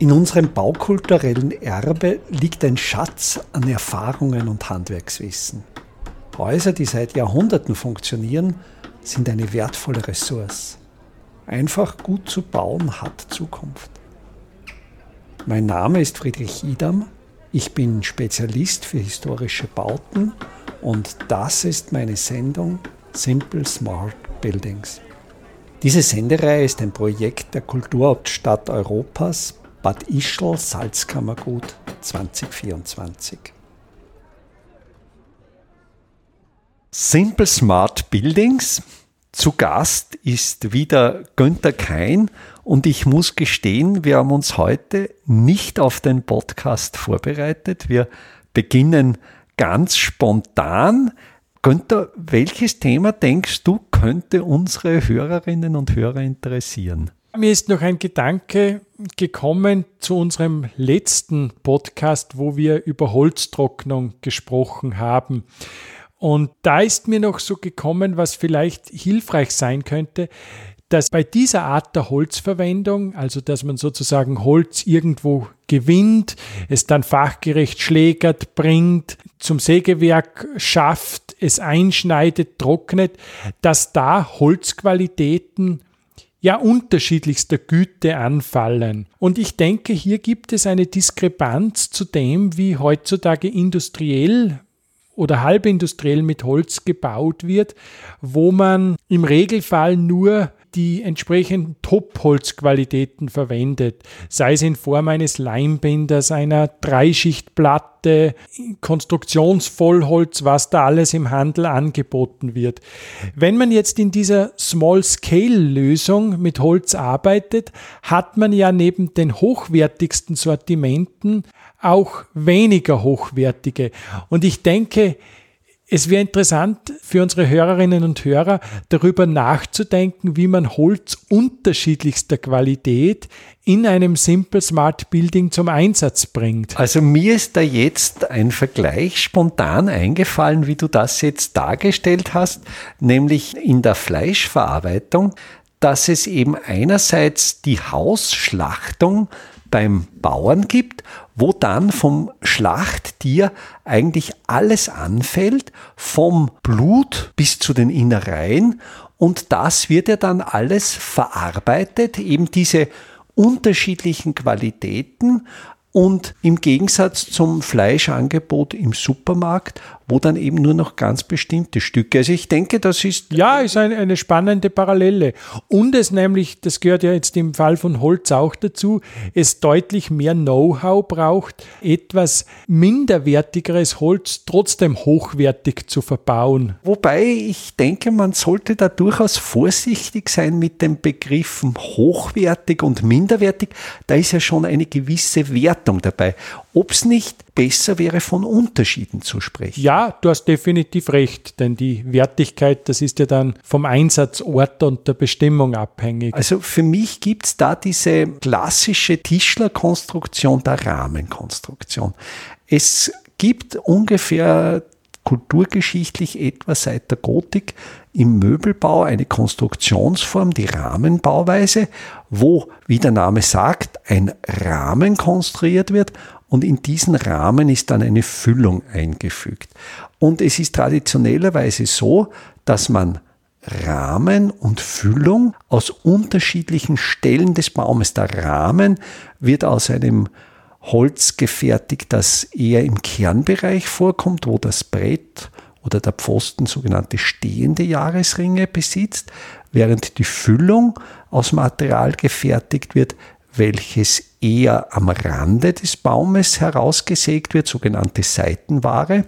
In unserem baukulturellen Erbe liegt ein Schatz an Erfahrungen und Handwerkswissen. Häuser, die seit Jahrhunderten funktionieren, sind eine wertvolle Ressource. Einfach gut zu bauen hat Zukunft. Mein Name ist Friedrich Idam. Ich bin Spezialist für historische Bauten und das ist meine Sendung Simple Smart Buildings. Diese Sendereihe ist ein Projekt der Kulturhauptstadt Europas Bad Ischl Salzkammergut 2024. Simple Smart Buildings. Zu Gast ist wieder Günther Kein und ich muss gestehen, wir haben uns heute nicht auf den Podcast vorbereitet. Wir beginnen ganz spontan. Günther, welches Thema denkst du könnte unsere Hörerinnen und Hörer interessieren? Mir ist noch ein Gedanke gekommen zu unserem letzten Podcast, wo wir über Holztrocknung gesprochen haben. Und da ist mir noch so gekommen, was vielleicht hilfreich sein könnte, dass bei dieser Art der Holzverwendung, also dass man sozusagen Holz irgendwo gewinnt, es dann fachgerecht schlägert, bringt, zum Sägewerk schafft, es einschneidet, trocknet, dass da Holzqualitäten ja unterschiedlichster Güte anfallen. Und ich denke, hier gibt es eine Diskrepanz zu dem, wie heutzutage industriell oder halbindustriell mit Holz gebaut wird, wo man im Regelfall nur die entsprechenden Top-Holzqualitäten verwendet, sei es in Form eines Leimbinders, einer Dreischichtplatte, Konstruktionsvollholz, was da alles im Handel angeboten wird. Wenn man jetzt in dieser Small-Scale-Lösung mit Holz arbeitet, hat man ja neben den hochwertigsten Sortimenten auch weniger hochwertige. Und ich denke, es wäre interessant für unsere Hörerinnen und Hörer darüber nachzudenken, wie man Holz unterschiedlichster Qualität in einem Simple Smart Building zum Einsatz bringt. Also mir ist da jetzt ein Vergleich spontan eingefallen, wie du das jetzt dargestellt hast, nämlich in der Fleischverarbeitung, dass es eben einerseits die Hausschlachtung beim Bauern gibt, wo dann vom Schlachttier eigentlich alles anfällt, vom Blut bis zu den Innereien. Und das wird ja dann alles verarbeitet, eben diese unterschiedlichen Qualitäten. Und im Gegensatz zum Fleischangebot im Supermarkt, wo dann eben nur noch ganz bestimmte Stücke. Also ich denke, das ist. Ja, ist eine, eine spannende Parallele. Und es nämlich, das gehört ja jetzt im Fall von Holz auch dazu, es deutlich mehr Know-how braucht, etwas minderwertigeres Holz trotzdem hochwertig zu verbauen. Wobei ich denke, man sollte da durchaus vorsichtig sein mit den Begriffen hochwertig und minderwertig. Da ist ja schon eine gewisse Wertung dabei. Ob es nicht besser wäre, von Unterschieden zu sprechen. Ja, du hast definitiv recht, denn die Wertigkeit, das ist ja dann vom Einsatzort und der Bestimmung abhängig. Also für mich gibt es da diese klassische Tischlerkonstruktion der Rahmenkonstruktion. Es gibt ungefähr kulturgeschichtlich etwa seit der Gotik im Möbelbau eine Konstruktionsform, die Rahmenbauweise, wo, wie der Name sagt, ein Rahmen konstruiert wird und in diesen Rahmen ist dann eine Füllung eingefügt. Und es ist traditionellerweise so, dass man Rahmen und Füllung aus unterschiedlichen Stellen des Baumes. Der Rahmen wird aus einem Holz gefertigt, das eher im Kernbereich vorkommt, wo das Brett oder der Pfosten sogenannte stehende Jahresringe besitzt, während die Füllung aus Material gefertigt wird, welches eher am Rande des Baumes herausgesägt wird, sogenannte Seitenware.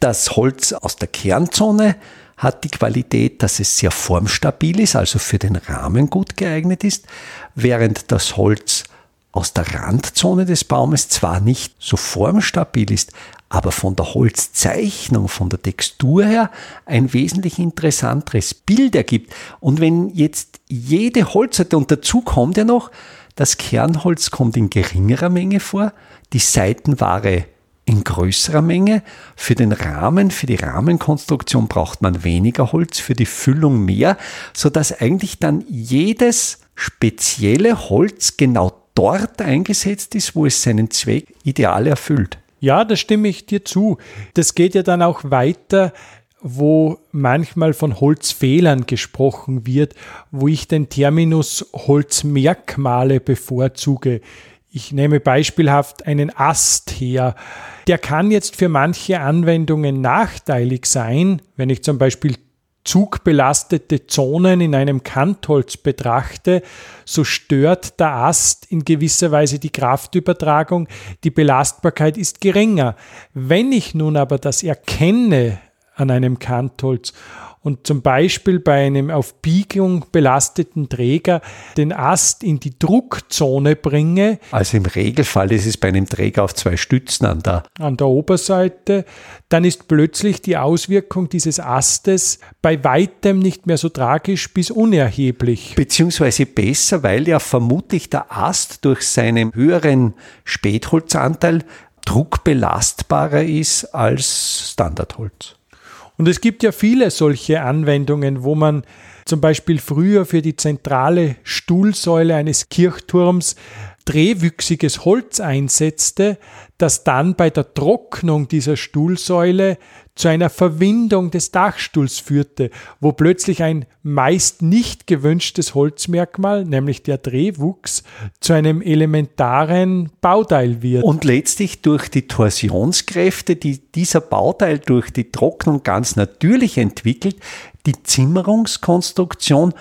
Das Holz aus der Kernzone hat die Qualität, dass es sehr formstabil ist, also für den Rahmen gut geeignet ist, während das Holz aus der Randzone des Baumes zwar nicht so formstabil ist, aber von der Holzzeichnung, von der Textur her ein wesentlich interessanteres Bild ergibt. Und wenn jetzt jede Holzsorte, und dazu kommt ja noch, das Kernholz kommt in geringerer Menge vor, die Seitenware in größerer Menge. Für den Rahmen, für die Rahmenkonstruktion braucht man weniger Holz, für die Füllung mehr, sodass eigentlich dann jedes spezielle Holz genau dort eingesetzt ist, wo es seinen Zweck ideal erfüllt. Ja, da stimme ich dir zu. Das geht ja dann auch weiter, wo manchmal von Holzfehlern gesprochen wird, wo ich den Terminus Holzmerkmale bevorzuge. Ich nehme beispielhaft einen Ast her. Der kann jetzt für manche Anwendungen nachteilig sein, wenn ich zum Beispiel zugbelastete Zonen in einem Kantholz betrachte, so stört der Ast in gewisser Weise die Kraftübertragung, die Belastbarkeit ist geringer. Wenn ich nun aber das erkenne an einem Kantholz und zum Beispiel bei einem auf Biegung belasteten Träger den Ast in die Druckzone bringe. Also im Regelfall ist es bei einem Träger auf zwei Stützen an der, an der Oberseite, dann ist plötzlich die Auswirkung dieses Astes bei weitem nicht mehr so tragisch bis unerheblich. Beziehungsweise besser, weil ja vermutlich der Ast durch seinen höheren Spätholzanteil druckbelastbarer ist als Standardholz. Und es gibt ja viele solche Anwendungen, wo man zum Beispiel früher für die zentrale Stuhlsäule eines Kirchturms drehwüchsiges Holz einsetzte, das dann bei der Trocknung dieser Stuhlsäule zu einer Verwindung des Dachstuhls führte, wo plötzlich ein meist nicht gewünschtes Holzmerkmal, nämlich der Drehwuchs, zu einem elementaren Bauteil wird. Und letztlich durch die Torsionskräfte, die dieser Bauteil durch die Trocknung ganz natürlich entwickelt, die Zimmerungskonstruktion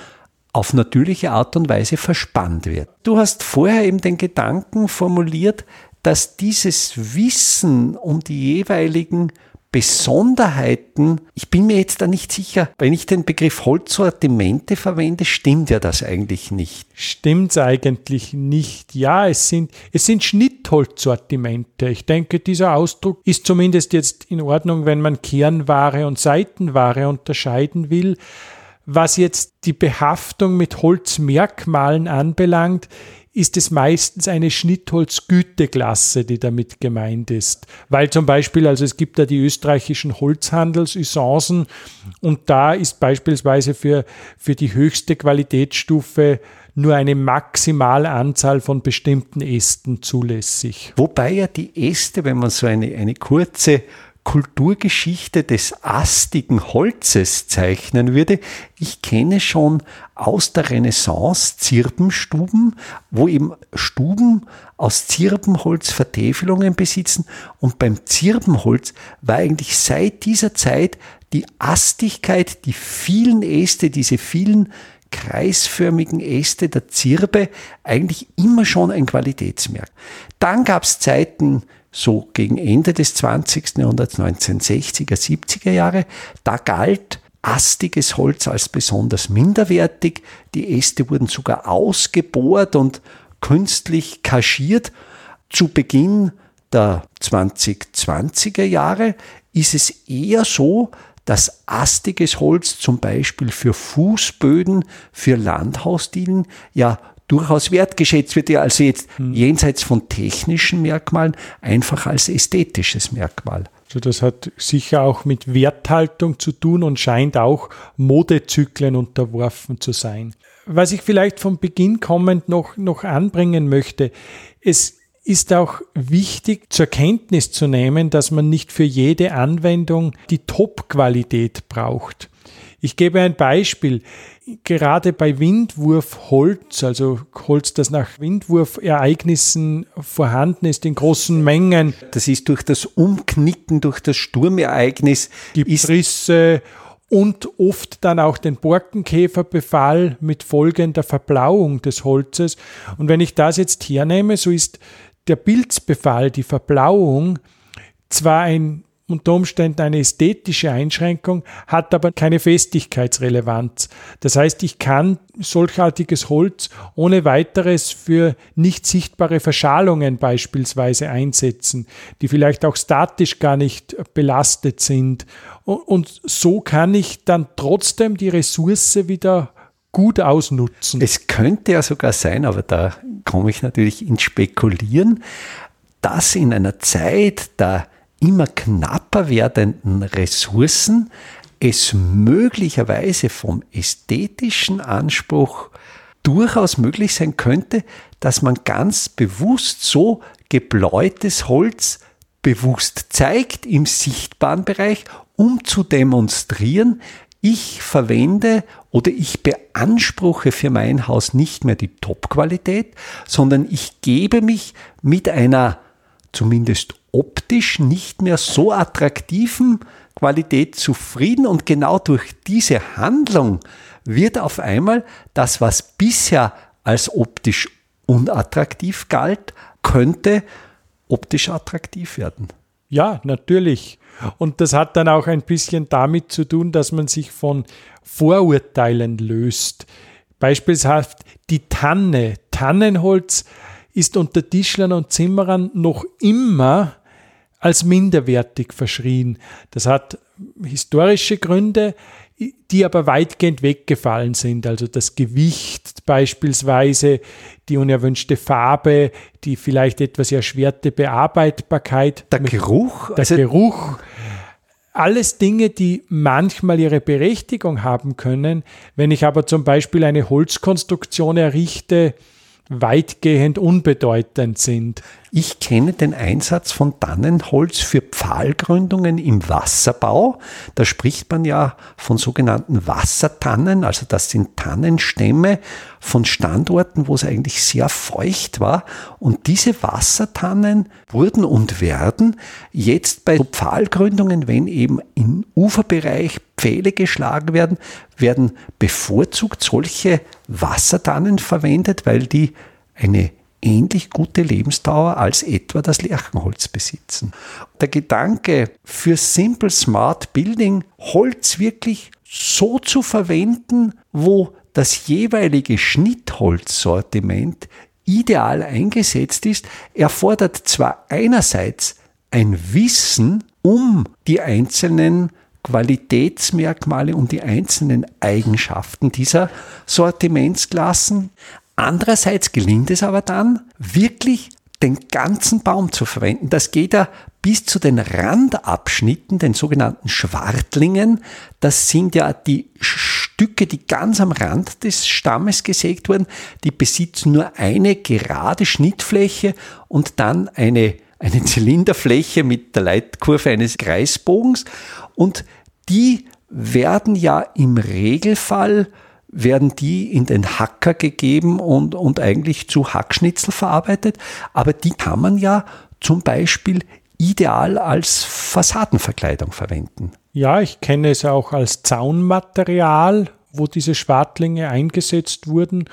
auf natürliche Art und Weise verspannt wird. Du hast vorher eben den Gedanken formuliert, dass dieses Wissen um die jeweiligen Besonderheiten, ich bin mir jetzt da nicht sicher, wenn ich den Begriff Holzsortimente verwende, stimmt ja das eigentlich nicht. Stimmt eigentlich nicht. Ja, es sind, es sind Schnittholzsortimente. Ich denke, dieser Ausdruck ist zumindest jetzt in Ordnung, wenn man Kernware und Seitenware unterscheiden will. Was jetzt die Behaftung mit Holzmerkmalen anbelangt, ist es meistens eine Schnittholzgüteklasse, die damit gemeint ist. Weil zum Beispiel, also es gibt da die österreichischen Holzhandelsusancen und da ist beispielsweise für, für die höchste Qualitätsstufe nur eine Maximalanzahl von bestimmten Ästen zulässig. Wobei ja die Äste, wenn man so eine, eine kurze Kulturgeschichte des astigen Holzes zeichnen würde. Ich kenne schon aus der Renaissance Zirbenstuben, wo eben Stuben aus Zirbenholz Vertäfelungen besitzen. Und beim Zirbenholz war eigentlich seit dieser Zeit die Astigkeit, die vielen Äste, diese vielen kreisförmigen Äste der Zirbe eigentlich immer schon ein Qualitätsmerk. Dann gab es Zeiten so gegen Ende des 20. Jahrhunderts, 1960er, 70er Jahre, da galt astiges Holz als besonders minderwertig. Die Äste wurden sogar ausgebohrt und künstlich kaschiert. Zu Beginn der 2020er Jahre ist es eher so, dass astiges Holz zum Beispiel für Fußböden, für Landhausdielen ja durchaus wertgeschätzt wird, ja also jetzt hm. jenseits von technischen Merkmalen einfach als ästhetisches Merkmal. Also das hat sicher auch mit Werthaltung zu tun und scheint auch Modezyklen unterworfen zu sein. Was ich vielleicht vom Beginn kommend noch, noch anbringen möchte, es ist auch wichtig zur Kenntnis zu nehmen, dass man nicht für jede Anwendung die Top-Qualität braucht. Ich gebe ein Beispiel. Gerade bei Windwurfholz, also Holz, das nach Windwurfereignissen vorhanden ist in großen Mengen. Das ist durch das Umknicken, durch das Sturmereignis. Gibt Risse und oft dann auch den Borkenkäferbefall mit folgender Verblauung des Holzes. Und wenn ich das jetzt hernehme, so ist der Pilzbefall, die Verblauung, zwar ein unter Umständen eine ästhetische Einschränkung, hat aber keine Festigkeitsrelevanz. Das heißt, ich kann solchartiges Holz ohne weiteres für nicht sichtbare Verschalungen beispielsweise einsetzen, die vielleicht auch statisch gar nicht belastet sind. Und so kann ich dann trotzdem die Ressource wieder gut ausnutzen. Es könnte ja sogar sein, aber da komme ich natürlich ins Spekulieren, dass in einer Zeit der immer knapper werdenden Ressourcen es möglicherweise vom ästhetischen Anspruch durchaus möglich sein könnte, dass man ganz bewusst so gebläutes Holz bewusst zeigt im sichtbaren Bereich, um zu demonstrieren, ich verwende oder ich beanspruche für mein Haus nicht mehr die Top-Qualität, sondern ich gebe mich mit einer zumindest optisch nicht mehr so attraktiven Qualität zufrieden und genau durch diese Handlung wird auf einmal das, was bisher als optisch unattraktiv galt, könnte optisch attraktiv werden. Ja, natürlich. Und das hat dann auch ein bisschen damit zu tun, dass man sich von Vorurteilen löst. Beispielsweise die Tanne. Tannenholz ist unter Tischlern und Zimmerern noch immer als minderwertig verschrien. Das hat historische Gründe, die aber weitgehend weggefallen sind. Also das Gewicht beispielsweise, die unerwünschte Farbe, die vielleicht etwas erschwerte Bearbeitbarkeit. Der Geruch. Der also Geruch. Alles Dinge, die manchmal ihre Berechtigung haben können. Wenn ich aber zum Beispiel eine Holzkonstruktion errichte, weitgehend unbedeutend sind. Ich kenne den Einsatz von Tannenholz für Pfahlgründungen im Wasserbau. Da spricht man ja von sogenannten Wassertannen, also das sind Tannenstämme von Standorten, wo es eigentlich sehr feucht war. Und diese Wassertannen wurden und werden jetzt bei Pfahlgründungen, wenn eben im Uferbereich Pfähle geschlagen werden, werden bevorzugt solche Wassertannen verwendet, weil die eine ähnlich gute Lebensdauer als etwa das Lärchenholz besitzen. Der Gedanke für Simple Smart Building, Holz wirklich so zu verwenden, wo das jeweilige Schnittholzsortiment ideal eingesetzt ist, erfordert zwar einerseits ein Wissen um die einzelnen Qualitätsmerkmale und die einzelnen Eigenschaften dieser Sortimentsklassen. Andererseits gelingt es aber dann, wirklich den ganzen Baum zu verwenden. Das geht ja bis zu den Randabschnitten, den sogenannten Schwartlingen. Das sind ja die Stücke, die ganz am Rand des Stammes gesägt wurden. Die besitzen nur eine gerade Schnittfläche und dann eine eine Zylinderfläche mit der Leitkurve eines Kreisbogens und die werden ja im Regelfall werden die in den Hacker gegeben und, und eigentlich zu Hackschnitzel verarbeitet. Aber die kann man ja zum Beispiel ideal als Fassadenverkleidung verwenden. Ja, ich kenne es auch als Zaunmaterial wo diese Schwartlinge eingesetzt wurden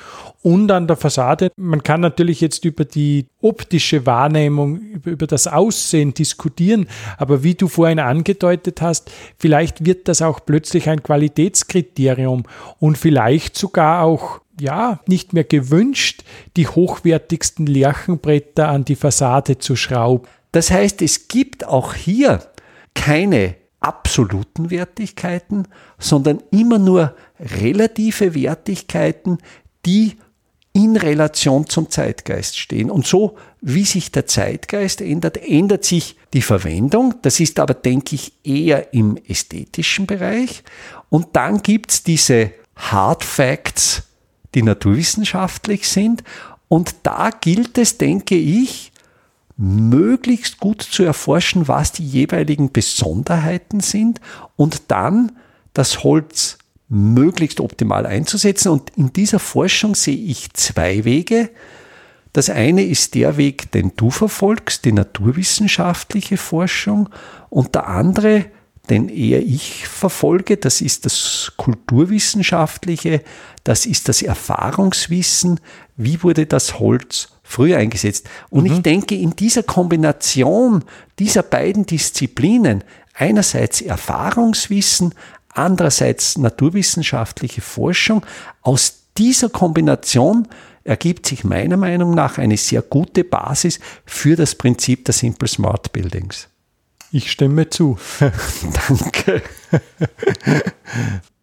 und an der Fassade. Man kann natürlich jetzt über die optische Wahrnehmung, über, das Aussehen diskutieren, aber wie du vorhin angedeutet hast, vielleicht wird das auch plötzlich ein Qualitätskriterium und vielleicht sogar auch ja, nicht mehr gewünscht, die hochwertigsten Lärchenbretter an die Fassade zu schrauben. Das heißt, es gibt auch hier keine absoluten Wertigkeiten, sondern immer nur relative Wertigkeiten, die in Relation zum Zeitgeist stehen. Und so, wie sich der Zeitgeist ändert, ändert sich die Verwendung. Das ist aber, denke ich, eher im ästhetischen Bereich. Und dann gibt es diese Hard Facts, die naturwissenschaftlich sind. Und da gilt es, denke ich, möglichst gut zu erforschen, was die jeweiligen Besonderheiten sind und dann das Holz möglichst optimal einzusetzen. Und in dieser Forschung sehe ich zwei Wege. Das eine ist der Weg, den du verfolgst, die naturwissenschaftliche Forschung, und der andere, den eher ich verfolge, das ist das kulturwissenschaftliche, das ist das Erfahrungswissen, wie wurde das Holz früher eingesetzt. Und mhm. ich denke, in dieser Kombination dieser beiden Disziplinen, einerseits Erfahrungswissen, andererseits naturwissenschaftliche Forschung, aus dieser Kombination ergibt sich meiner Meinung nach eine sehr gute Basis für das Prinzip der Simple Smart Buildings. Ich stimme zu. Danke.